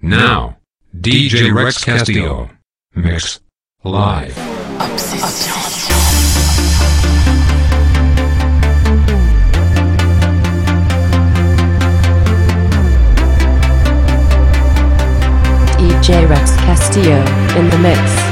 Now, DJ Rex Castillo. Mix. Live. DJ Rex Castillo in the mix.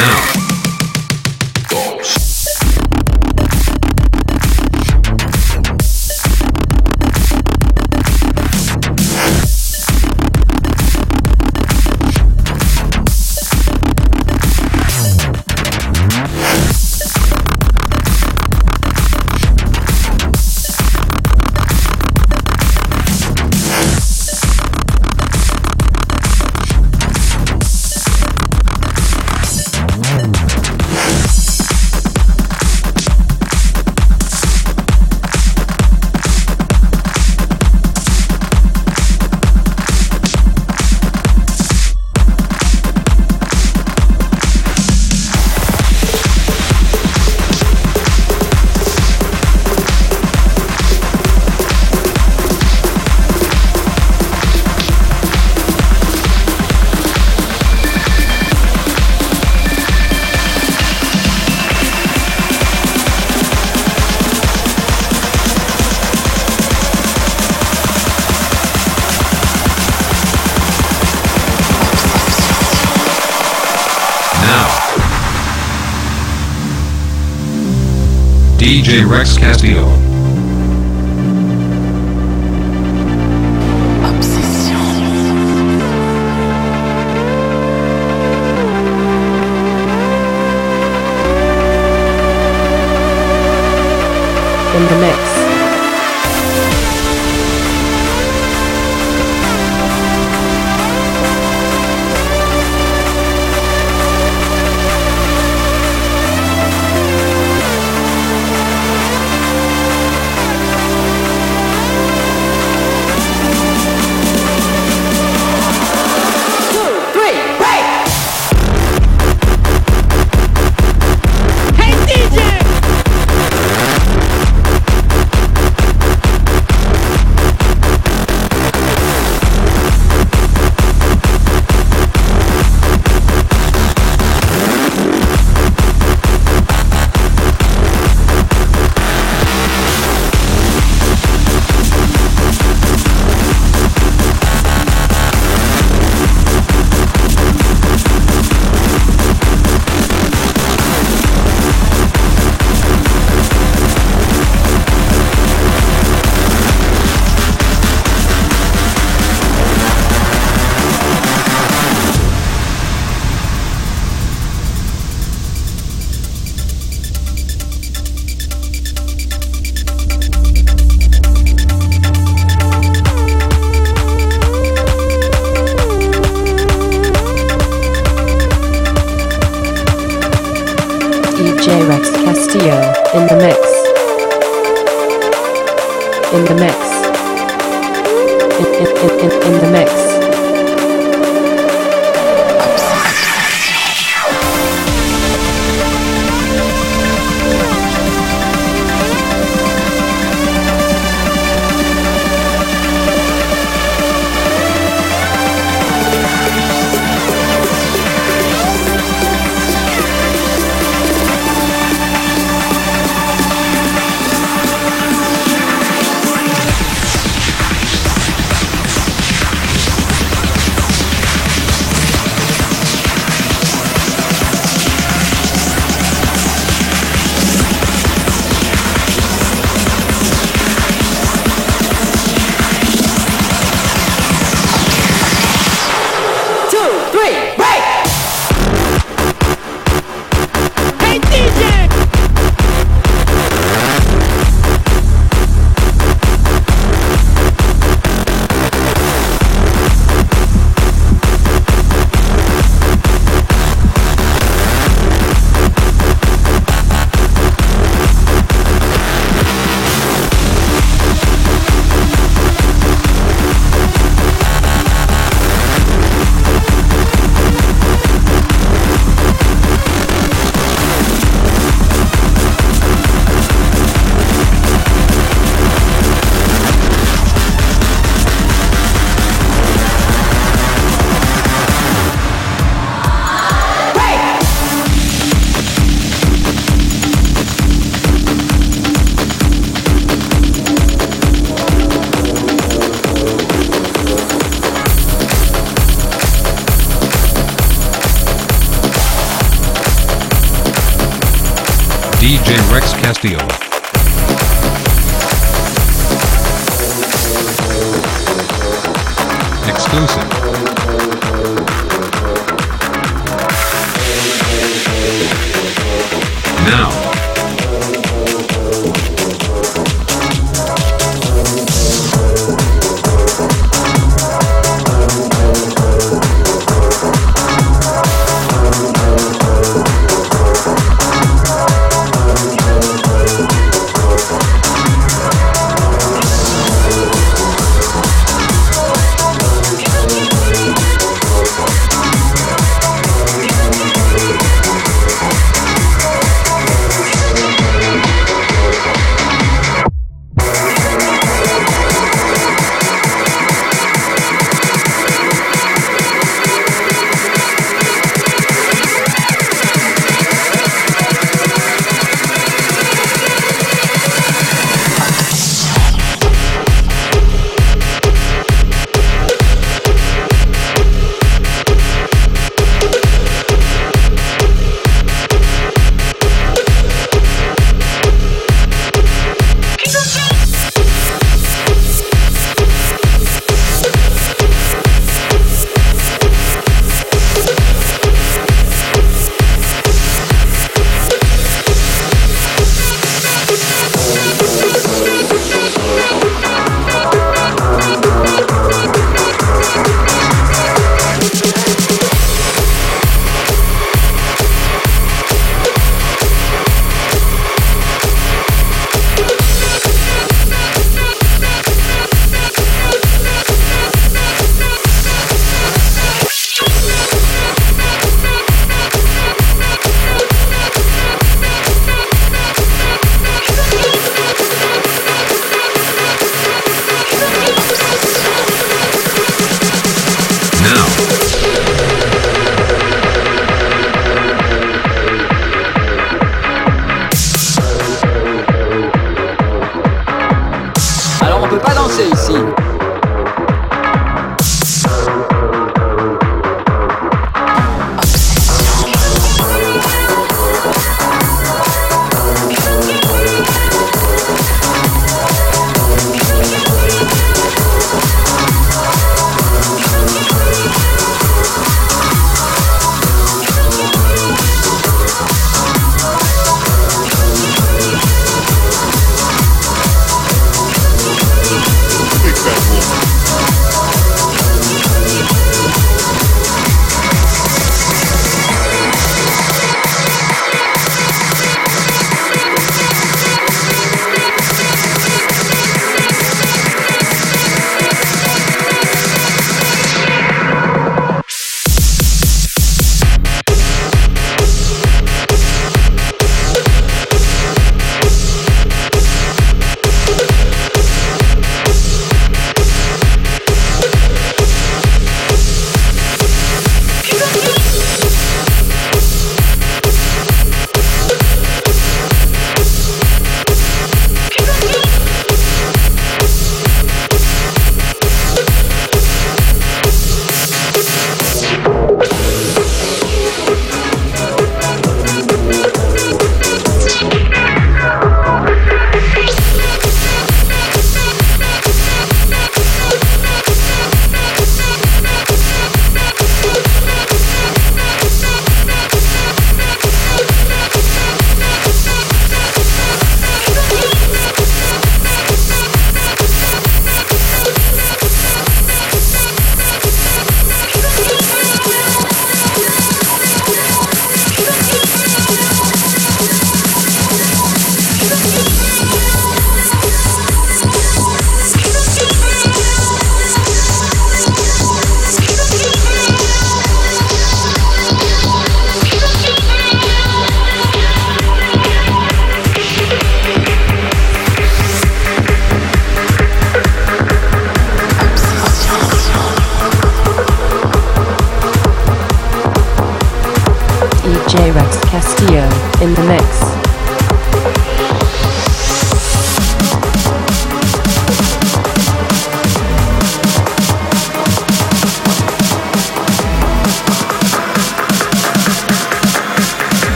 Now. Rex Castillo. In the mix. Rex Castillo in the mix. In the mix. In, in, in, in the mix.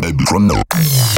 DJ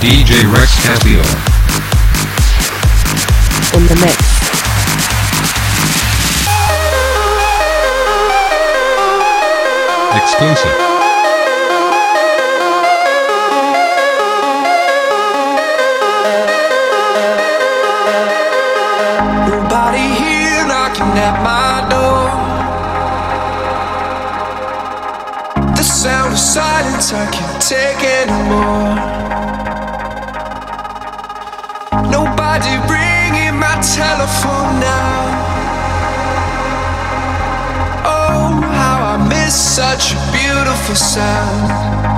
DJ Rex Castillo. In the mix. Exclusive. Nobody here knocking at my door. The sound of silence, I can take it. Oh, such a beautiful sound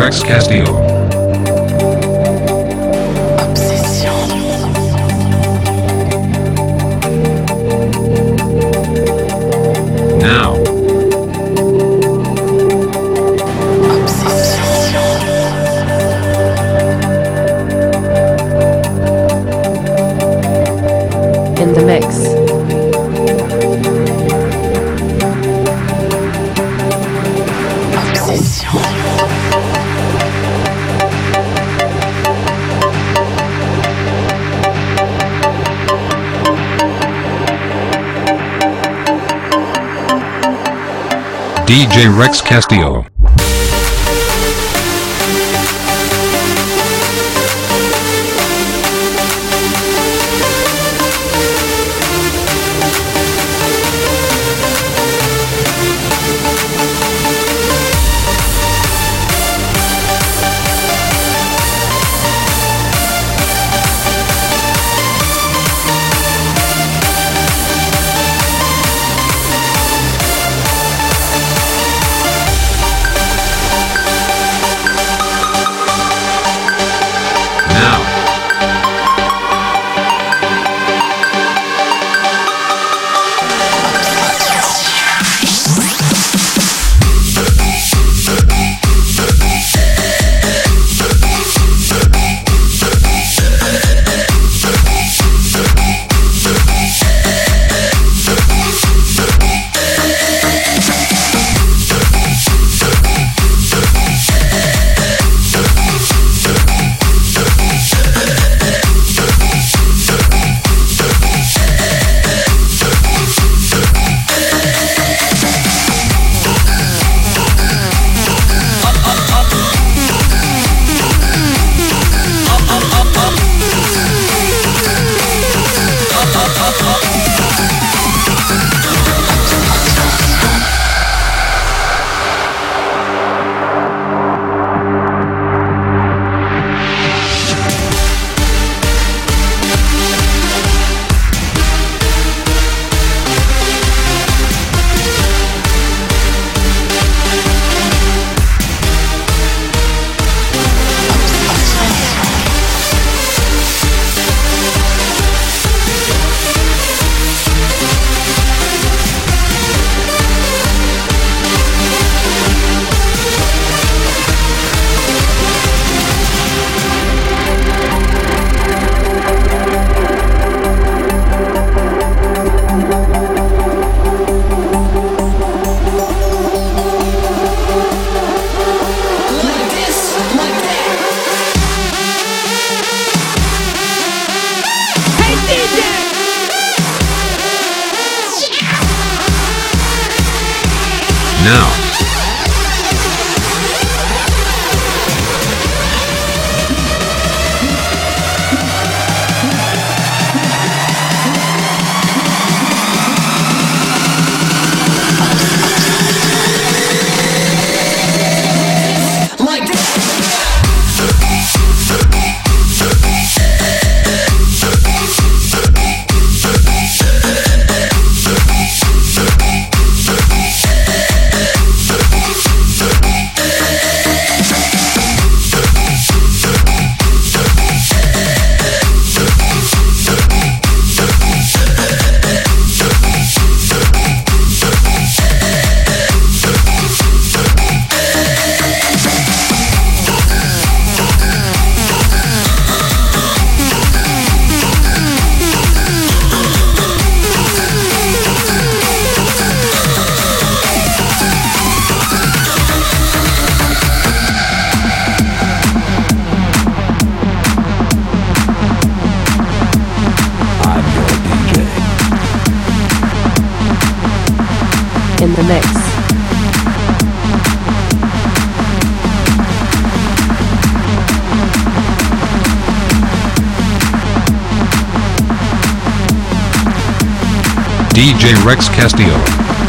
Rex Castillo. Rex Castillo. now. DJ Rex Castillo.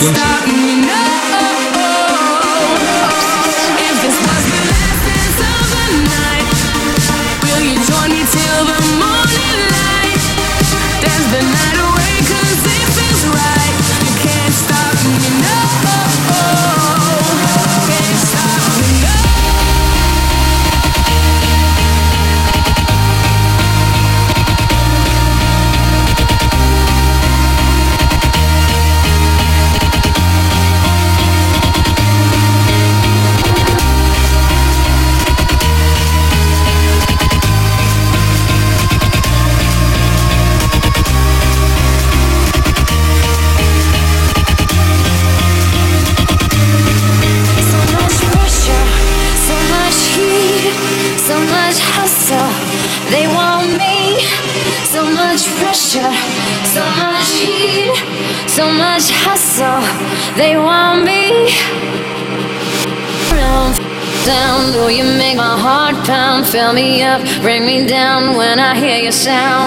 stop me up, bring me down when I hear your sound.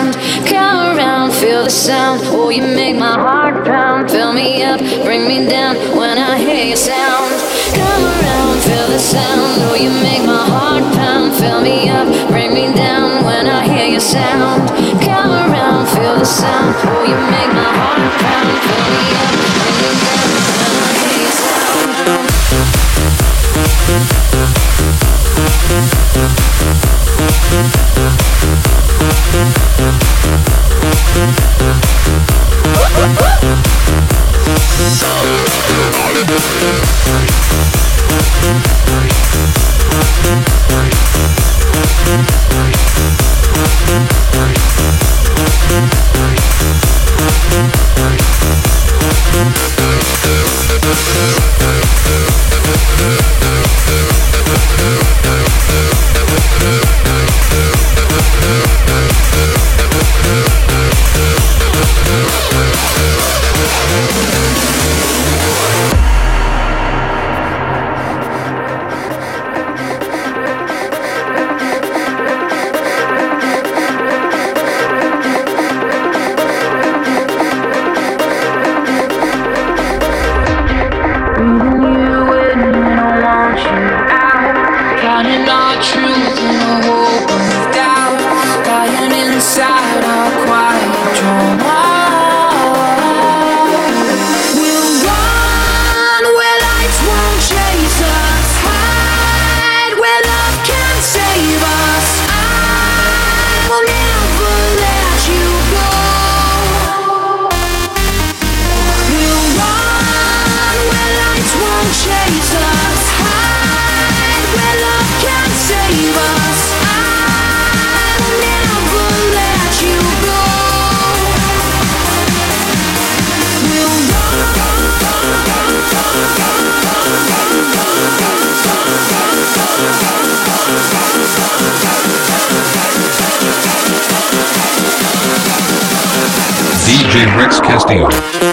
DJ Rex Castillo.